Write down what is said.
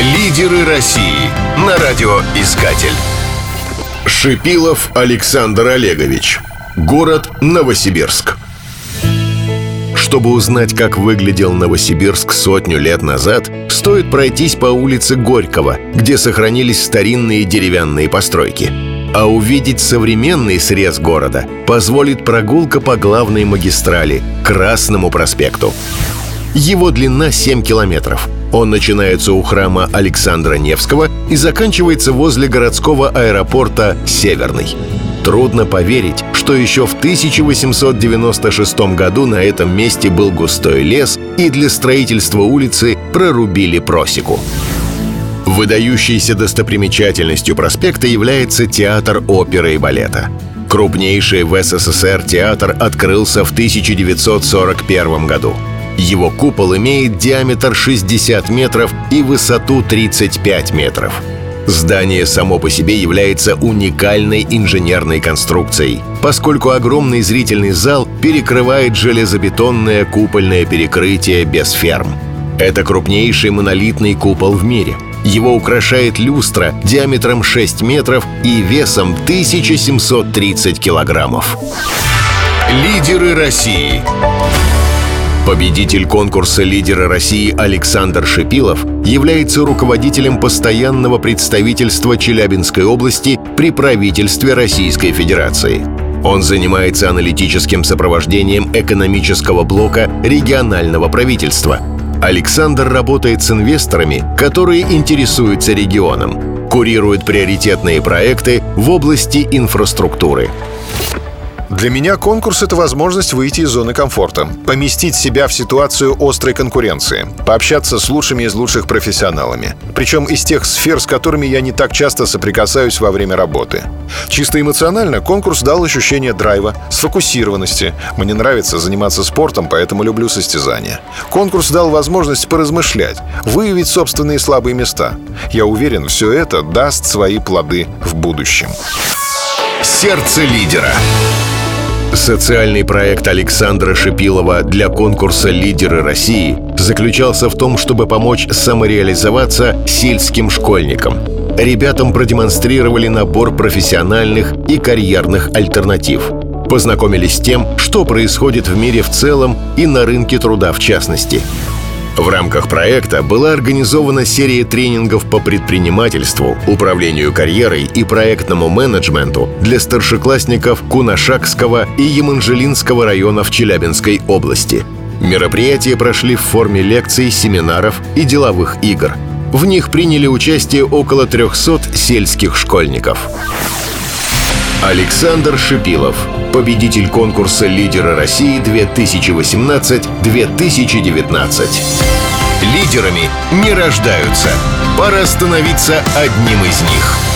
Лидеры России на радиоискатель. Шипилов Александр Олегович. Город Новосибирск. Чтобы узнать, как выглядел Новосибирск сотню лет назад, стоит пройтись по улице Горького, где сохранились старинные деревянные постройки. А увидеть современный срез города позволит прогулка по главной магистрали – Красному проспекту. Его длина 7 километров. Он начинается у храма Александра Невского и заканчивается возле городского аэропорта «Северный». Трудно поверить, что еще в 1896 году на этом месте был густой лес, и для строительства улицы прорубили просеку. Выдающейся достопримечательностью проспекта является театр оперы и балета. Крупнейший в СССР театр открылся в 1941 году. Его купол имеет диаметр 60 метров и высоту 35 метров. Здание само по себе является уникальной инженерной конструкцией, поскольку огромный зрительный зал перекрывает железобетонное купольное перекрытие без ферм. Это крупнейший монолитный купол в мире. Его украшает люстра диаметром 6 метров и весом 1730 килограммов. Лидеры России Победитель конкурса «Лидеры России» Александр Шипилов является руководителем постоянного представительства Челябинской области при правительстве Российской Федерации. Он занимается аналитическим сопровождением экономического блока регионального правительства. Александр работает с инвесторами, которые интересуются регионом, курирует приоритетные проекты в области инфраструктуры. Для меня конкурс — это возможность выйти из зоны комфорта, поместить себя в ситуацию острой конкуренции, пообщаться с лучшими из лучших профессионалами. Причем из тех сфер, с которыми я не так часто соприкасаюсь во время работы. Чисто эмоционально конкурс дал ощущение драйва, сфокусированности. Мне нравится заниматься спортом, поэтому люблю состязания. Конкурс дал возможность поразмышлять, выявить собственные слабые места. Я уверен, все это даст свои плоды в будущем. Сердце лидера. Социальный проект Александра Шипилова для конкурса «Лидеры России» заключался в том, чтобы помочь самореализоваться сельским школьникам. Ребятам продемонстрировали набор профессиональных и карьерных альтернатив. Познакомились с тем, что происходит в мире в целом и на рынке труда в частности – в рамках проекта была организована серия тренингов по предпринимательству, управлению карьерой и проектному менеджменту для старшеклассников Кунашакского и Еманжелинского районов Челябинской области. Мероприятия прошли в форме лекций, семинаров и деловых игр. В них приняли участие около 300 сельских школьников. Александр Шипилов, победитель конкурса «Лидеры России 2018-2019». Лидерами не рождаются. Пора становиться одним из них.